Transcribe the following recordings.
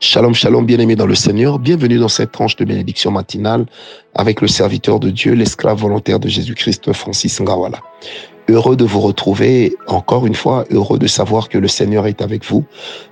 Shalom, shalom, bien-aimés dans le Seigneur. Bienvenue dans cette tranche de bénédiction matinale avec le serviteur de Dieu, l'esclave volontaire de Jésus-Christ, Francis Ngawala. Heureux de vous retrouver, encore une fois, heureux de savoir que le Seigneur est avec vous,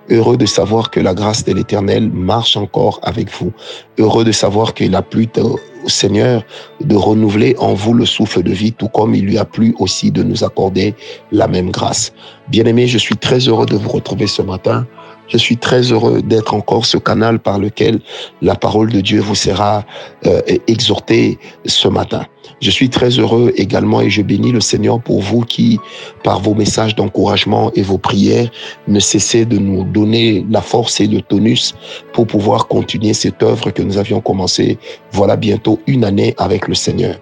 heureux de savoir que la grâce de l'Éternel marche encore avec vous, heureux de savoir qu'il a plu au Seigneur de renouveler en vous le souffle de vie, tout comme il lui a plu aussi de nous accorder la même grâce. Bien-aimés, je suis très heureux de vous retrouver ce matin je suis très heureux d'être encore ce canal par lequel la parole de Dieu vous sera euh, exhortée ce matin. Je suis très heureux également et je bénis le Seigneur pour vous qui, par vos messages d'encouragement et vos prières, ne cessez de nous donner la force et le tonus pour pouvoir continuer cette œuvre que nous avions commencé voilà bientôt une année avec le Seigneur.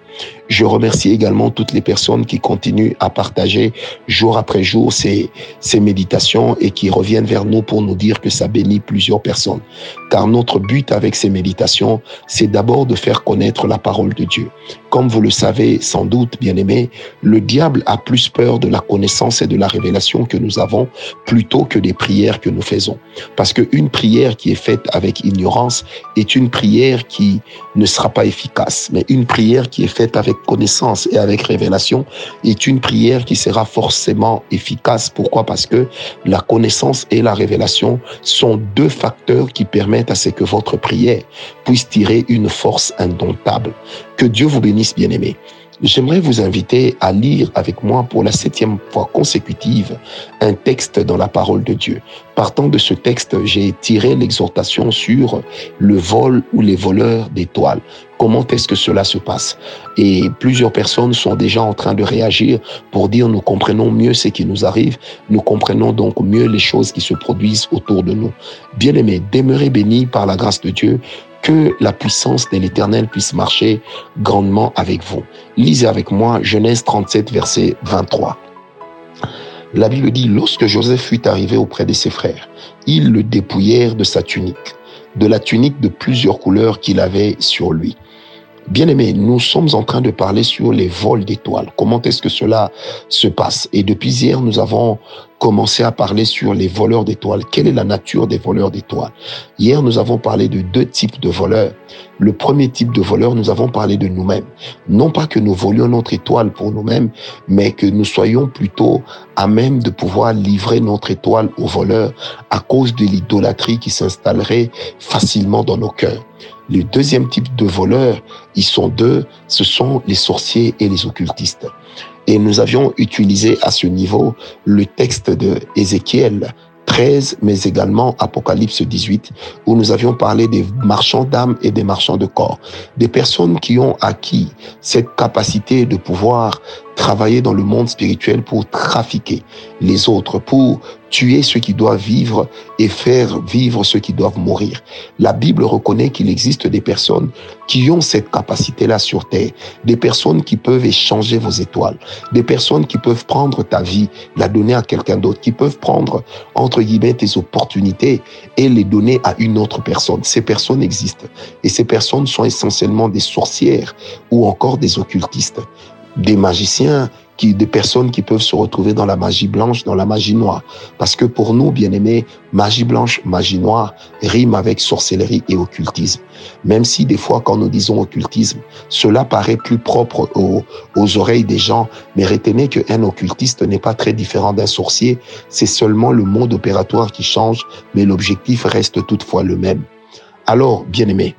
Je remercie également toutes les personnes qui continuent à partager jour après jour ces, ces méditations et qui reviennent vers nous pour nous dire que ça bénit plusieurs personnes. Car notre but avec ces méditations, c'est d'abord de faire connaître la parole de Dieu. Comme vous le savez sans doute, bien aimé, le diable a plus peur de la connaissance et de la révélation que nous avons plutôt que des prières que nous faisons. Parce qu'une prière qui est faite avec ignorance est une prière qui ne sera pas efficace. Mais une prière qui est faite avec connaissance et avec révélation est une prière qui sera forcément efficace. Pourquoi? Parce que la connaissance et la révélation sont deux facteurs qui permettent à ce que votre prière puisse tirer une force indomptable. Que Dieu vous bénisse, bien-aimés. J'aimerais vous inviter à lire avec moi pour la septième fois consécutive un texte dans la parole de Dieu. Partant de ce texte, j'ai tiré l'exhortation sur le vol ou les voleurs d'étoiles. Comment est-ce que cela se passe? Et plusieurs personnes sont déjà en train de réagir pour dire nous comprenons mieux ce qui nous arrive, nous comprenons donc mieux les choses qui se produisent autour de nous. Bien-aimés, demeurez bénis par la grâce de Dieu que la puissance de l'Éternel puisse marcher grandement avec vous. Lisez avec moi Genèse 37, verset 23. La Bible dit, lorsque Joseph fut arrivé auprès de ses frères, ils le dépouillèrent de sa tunique, de la tunique de plusieurs couleurs qu'il avait sur lui. Bien aimé, nous sommes en train de parler sur les vols d'étoiles. Comment est-ce que cela se passe? Et depuis hier, nous avons commencé à parler sur les voleurs d'étoiles. Quelle est la nature des voleurs d'étoiles? Hier, nous avons parlé de deux types de voleurs. Le premier type de voleur, nous avons parlé de nous-mêmes. Non pas que nous volions notre étoile pour nous-mêmes, mais que nous soyons plutôt à même de pouvoir livrer notre étoile aux voleurs à cause de l'idolâtrie qui s'installerait facilement dans nos cœurs. Le deuxième type de voleurs, ils sont deux, ce sont les sorciers et les occultistes. Et nous avions utilisé à ce niveau le texte de Ézéchiel 13, mais également Apocalypse 18, où nous avions parlé des marchands d'âmes et des marchands de corps, des personnes qui ont acquis cette capacité de pouvoir travailler dans le monde spirituel pour trafiquer les autres, pour tuer ceux qui doivent vivre et faire vivre ceux qui doivent mourir. La Bible reconnaît qu'il existe des personnes qui ont cette capacité-là sur Terre, des personnes qui peuvent échanger vos étoiles, des personnes qui peuvent prendre ta vie, la donner à quelqu'un d'autre, qui peuvent prendre, entre guillemets, tes opportunités et les donner à une autre personne. Ces personnes existent. Et ces personnes sont essentiellement des sorcières ou encore des occultistes des magiciens, qui, des personnes qui peuvent se retrouver dans la magie blanche, dans la magie noire. Parce que pour nous, bien aimés, magie blanche, magie noire rime avec sorcellerie et occultisme. Même si des fois, quand nous disons occultisme, cela paraît plus propre aux, aux oreilles des gens, mais retenez qu'un occultiste n'est pas très différent d'un sorcier. C'est seulement le mode opératoire qui change, mais l'objectif reste toutefois le même. Alors, bien aimés,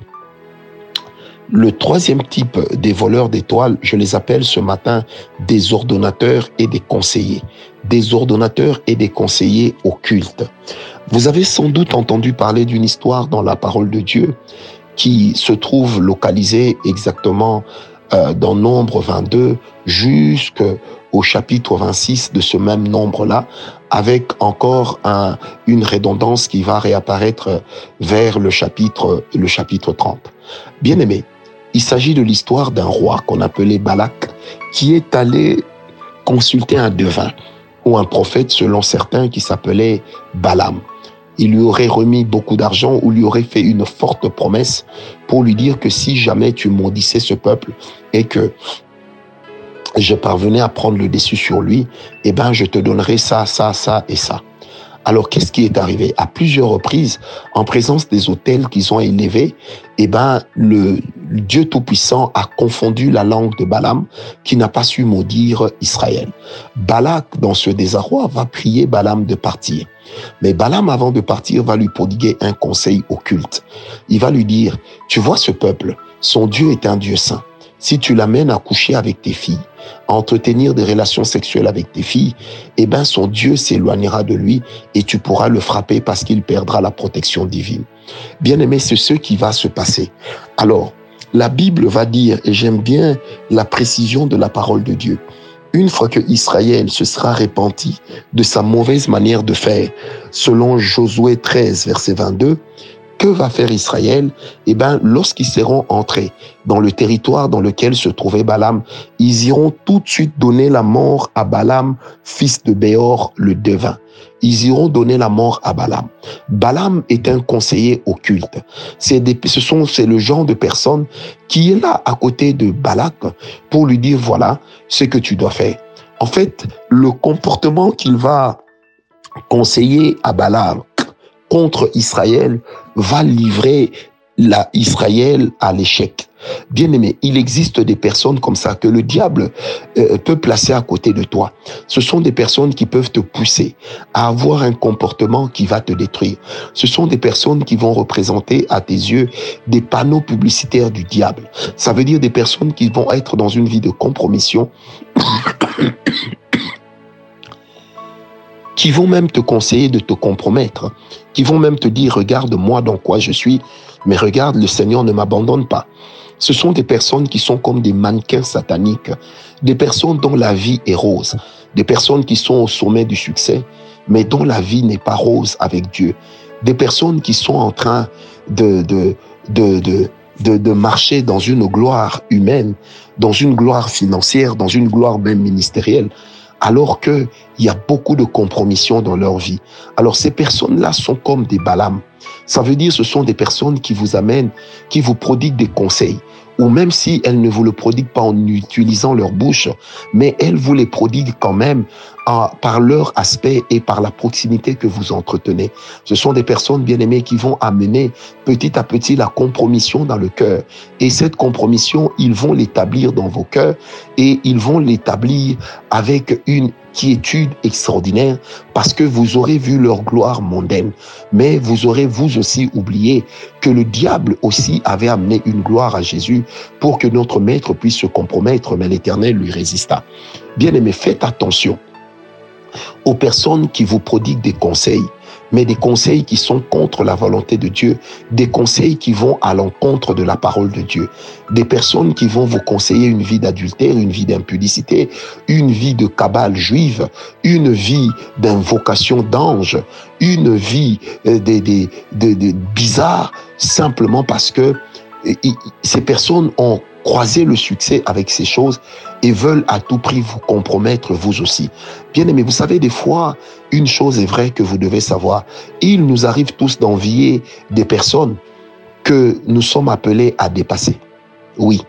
le troisième type des voleurs d'étoiles, je les appelle ce matin des ordonnateurs et des conseillers. Des ordonnateurs et des conseillers occultes. Vous avez sans doute entendu parler d'une histoire dans la parole de Dieu qui se trouve localisée exactement euh, dans Nombre 22 jusqu'au chapitre 26 de ce même nombre-là, avec encore un, une redondance qui va réapparaître vers le chapitre, le chapitre 30. Bien aimé, il s'agit de l'histoire d'un roi qu'on appelait Balak, qui est allé consulter un devin ou un prophète selon certains qui s'appelait Balaam. Il lui aurait remis beaucoup d'argent ou lui aurait fait une forte promesse pour lui dire que si jamais tu maudissais ce peuple et que je parvenais à prendre le dessus sur lui, eh ben, je te donnerai ça, ça, ça et ça. Alors, qu'est-ce qui est arrivé? À plusieurs reprises, en présence des autels qu'ils ont élevés, eh ben, le Dieu Tout-Puissant a confondu la langue de Balaam, qui n'a pas su maudire Israël. Balak, dans ce désarroi, va prier Balaam de partir. Mais Balaam, avant de partir, va lui prodiguer un conseil occulte. Il va lui dire, tu vois ce peuple, son Dieu est un Dieu saint. Si tu l'amènes à coucher avec tes filles, à entretenir des relations sexuelles avec tes filles, eh ben son Dieu s'éloignera de lui et tu pourras le frapper parce qu'il perdra la protection divine. Bien aimé, c'est ce qui va se passer. Alors, la Bible va dire, et j'aime bien la précision de la parole de Dieu, une fois que Israël se sera repenti de sa mauvaise manière de faire, selon Josué 13, verset 22, que va faire Israël Eh bien, lorsqu'ils seront entrés dans le territoire dans lequel se trouvait Balaam, ils iront tout de suite donner la mort à Balaam, fils de Béor, le devin. Ils iront donner la mort à Balaam. Balaam est un conseiller occulte. C'est ce sont, c'est le genre de personne qui est là à côté de Balak pour lui dire voilà ce que tu dois faire. En fait, le comportement qu'il va conseiller à Balaam contre Israël va livrer la Israël à l'échec. Bien aimé, il existe des personnes comme ça que le diable euh, peut placer à côté de toi. Ce sont des personnes qui peuvent te pousser à avoir un comportement qui va te détruire. Ce sont des personnes qui vont représenter à tes yeux des panneaux publicitaires du diable. Ça veut dire des personnes qui vont être dans une vie de compromission qui vont même te conseiller de te compromettre, qui vont même te dire, regarde moi dans quoi je suis, mais regarde, le Seigneur ne m'abandonne pas. Ce sont des personnes qui sont comme des mannequins sataniques, des personnes dont la vie est rose, des personnes qui sont au sommet du succès, mais dont la vie n'est pas rose avec Dieu, des personnes qui sont en train de, de, de, de de, de, marcher dans une gloire humaine, dans une gloire financière, dans une gloire même ministérielle, alors que il y a beaucoup de compromissions dans leur vie. Alors ces personnes-là sont comme des balames. Ça veut dire ce sont des personnes qui vous amènent, qui vous prodiguent des conseils, ou même si elles ne vous le prodiguent pas en utilisant leur bouche, mais elles vous les prodiguent quand même par leur aspect et par la proximité que vous entretenez. Ce sont des personnes bien aimées qui vont amener petit à petit la compromission dans le cœur. Et cette compromission, ils vont l'établir dans vos cœurs et ils vont l'établir avec une quiétude extraordinaire parce que vous aurez vu leur gloire mondaine. Mais vous aurez vous aussi oublié que le diable aussi avait amené une gloire à Jésus pour que notre maître puisse se compromettre, mais l'éternel lui résista. Bien aimé, faites attention aux personnes qui vous prodiguent des conseils, mais des conseils qui sont contre la volonté de Dieu, des conseils qui vont à l'encontre de la parole de Dieu, des personnes qui vont vous conseiller une vie d'adultère, une vie d'impudicité, une vie de cabale juive, une vie d'invocation d'ange, une vie euh, bizarre, simplement parce que euh, ces personnes ont croisé le succès avec ces choses et veulent à tout prix vous compromettre vous aussi. Bien aimé, vous savez, des fois, une chose est vraie que vous devez savoir. Il nous arrive tous d'envier des personnes que nous sommes appelés à dépasser. Oui.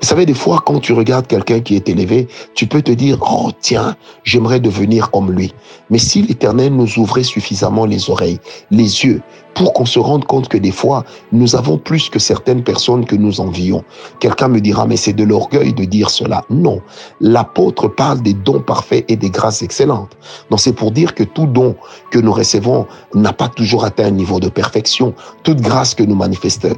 Vous savez, des fois, quand tu regardes quelqu'un qui est élevé, tu peux te dire, oh tiens, j'aimerais devenir comme lui. Mais si l'Éternel nous ouvrait suffisamment les oreilles, les yeux, pour qu'on se rende compte que des fois, nous avons plus que certaines personnes que nous envions. Quelqu'un me dira, mais c'est de l'orgueil de dire cela. Non, l'apôtre parle des dons parfaits et des grâces excellentes. Donc c'est pour dire que tout don que nous recevons n'a pas toujours atteint un niveau de perfection. Toute grâce que nous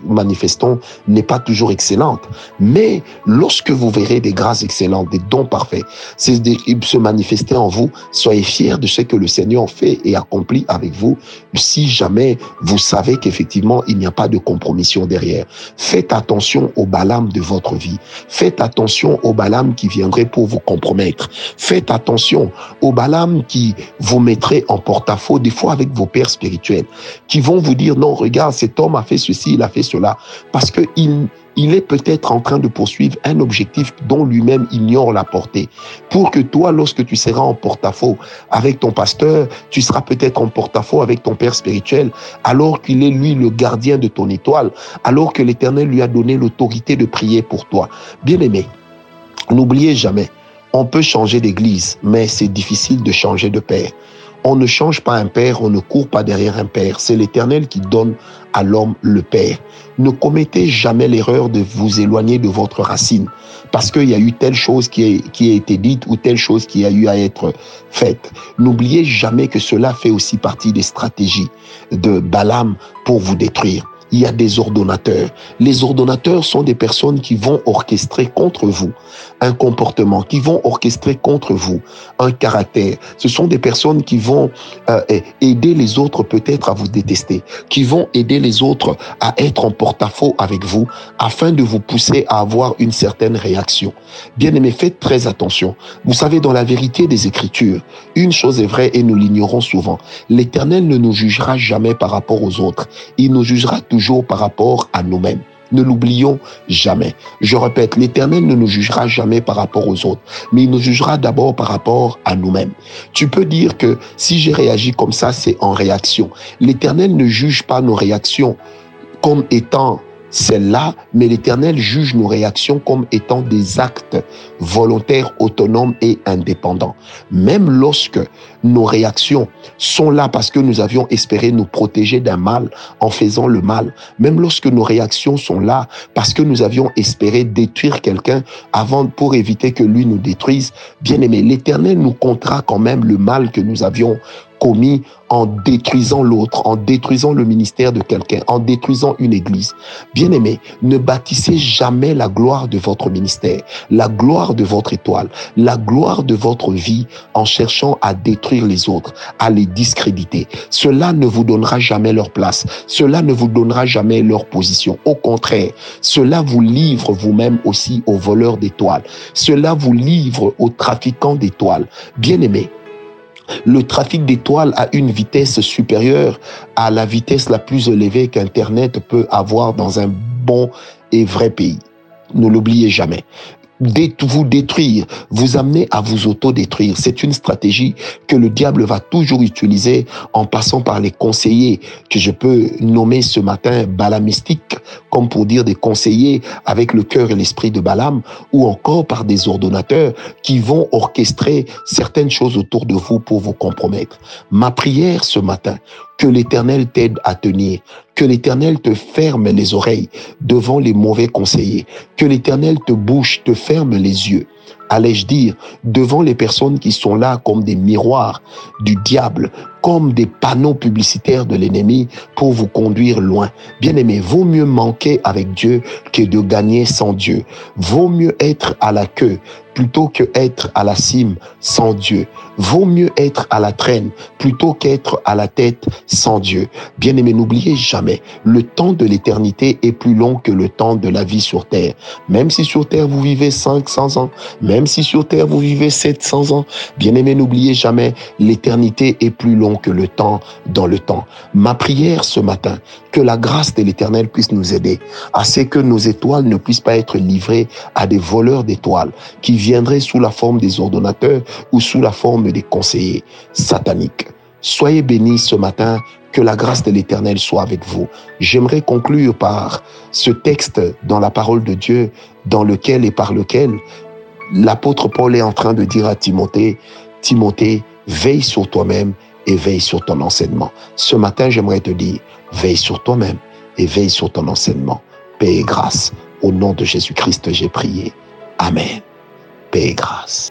manifestons n'est pas toujours excellente. Mais lorsque vous verrez des grâces excellentes, des dons parfaits, c'est se manifester en vous, soyez fiers de ce que le Seigneur fait et accomplit avec vous. Si jamais savez qu'effectivement, il n'y a pas de compromission derrière. Faites attention au Balaam de votre vie. Faites attention au Balaam qui viendrait pour vous compromettre. Faites attention au Balaam qui vous mettrait en porte-à-faux, des fois avec vos pères spirituels, qui vont vous dire, non, regarde, cet homme a fait ceci, il a fait cela, parce que il, il est peut-être en train de poursuivre un objectif dont lui-même ignore la portée. Pour que toi, lorsque tu seras en porte-à-faux avec ton pasteur, tu seras peut-être en porte-à-faux avec ton père spirituel, alors qu'il est lui le gardien de ton étoile, alors que l'Éternel lui a donné l'autorité de prier pour toi. Bien-aimé, n'oubliez jamais, on peut changer d'église, mais c'est difficile de changer de père. On ne change pas un père, on ne court pas derrière un père. C'est l'Éternel qui donne à l'homme le père. Ne commettez jamais l'erreur de vous éloigner de votre racine parce qu'il y a eu telle chose qui, a été dite ou telle chose qui a eu à être faite. N'oubliez jamais que cela fait aussi partie des stratégies de Balaam pour vous détruire il y a des ordonnateurs. Les ordonnateurs sont des personnes qui vont orchestrer contre vous un comportement, qui vont orchestrer contre vous un caractère. Ce sont des personnes qui vont euh, aider les autres peut-être à vous détester, qui vont aider les autres à être en porte-à-faux avec vous afin de vous pousser à avoir une certaine réaction. Bien aimé, faites très attention. Vous savez, dans la vérité des Écritures, une chose est vraie et nous l'ignorons souvent. L'Éternel ne nous jugera jamais par rapport aux autres. Il nous jugera toujours par rapport à nous-mêmes. Ne l'oublions jamais. Je répète, l'Éternel ne nous jugera jamais par rapport aux autres, mais il nous jugera d'abord par rapport à nous-mêmes. Tu peux dire que si j'ai réagi comme ça, c'est en réaction. L'Éternel ne juge pas nos réactions comme étant celle-là, mais l'Éternel juge nos réactions comme étant des actes volontaires, autonomes et indépendants. Même lorsque nos réactions sont là parce que nous avions espéré nous protéger d'un mal en faisant le mal, même lorsque nos réactions sont là parce que nous avions espéré détruire quelqu'un avant pour éviter que lui nous détruise, bien aimé, l'Éternel nous comptera quand même le mal que nous avions commis en détruisant l'autre, en détruisant le ministère de quelqu'un, en détruisant une église. Bien aimé, ne bâtissez jamais la gloire de votre ministère, la gloire de votre étoile, la gloire de votre vie en cherchant à détruire les autres, à les discréditer. Cela ne vous donnera jamais leur place. Cela ne vous donnera jamais leur position. Au contraire, cela vous livre vous-même aussi aux voleurs d'étoiles. Cela vous livre aux trafiquants d'étoiles. Bien aimé, le trafic d'étoiles a une vitesse supérieure à la vitesse la plus élevée qu'Internet peut avoir dans un bon et vrai pays. Ne l'oubliez jamais vous détruire, vous amener à vous auto-détruire. C'est une stratégie que le diable va toujours utiliser en passant par les conseillers que je peux nommer ce matin balamistiques, comme pour dire des conseillers avec le cœur et l'esprit de Balaam, ou encore par des ordonnateurs qui vont orchestrer certaines choses autour de vous pour vous compromettre. Ma prière ce matin, que l'Éternel t'aide à tenir, que l'Éternel te ferme les oreilles devant les mauvais conseillers, que l'Éternel te bouche, te ferme les yeux allais-je dire, devant les personnes qui sont là comme des miroirs du diable, comme des panneaux publicitaires de l'ennemi pour vous conduire loin. Bien aimé, vaut mieux manquer avec Dieu que de gagner sans Dieu. Vaut mieux être à la queue plutôt que être à la cime sans Dieu. Vaut mieux être à la traîne plutôt qu'être à la tête sans Dieu. Bien aimé, n'oubliez jamais, le temps de l'éternité est plus long que le temps de la vie sur terre. Même si sur terre vous vivez 500 ans, même si sur terre vous vivez 700 ans, bien aimé, n'oubliez jamais, l'éternité est plus long que le temps dans le temps. Ma prière ce matin, que la grâce de l'éternel puisse nous aider à ce que nos étoiles ne puissent pas être livrées à des voleurs d'étoiles qui viendraient sous la forme des ordonnateurs ou sous la forme des conseillers sataniques. Soyez bénis ce matin, que la grâce de l'Éternel soit avec vous. J'aimerais conclure par ce texte dans la parole de Dieu, dans lequel et par lequel l'apôtre Paul est en train de dire à Timothée, Timothée, veille sur toi-même et veille sur ton enseignement. Ce matin, j'aimerais te dire, veille sur toi-même et veille sur ton enseignement. Paix et grâce. Au nom de Jésus-Christ, j'ai prié. Amen. Paix et grâce.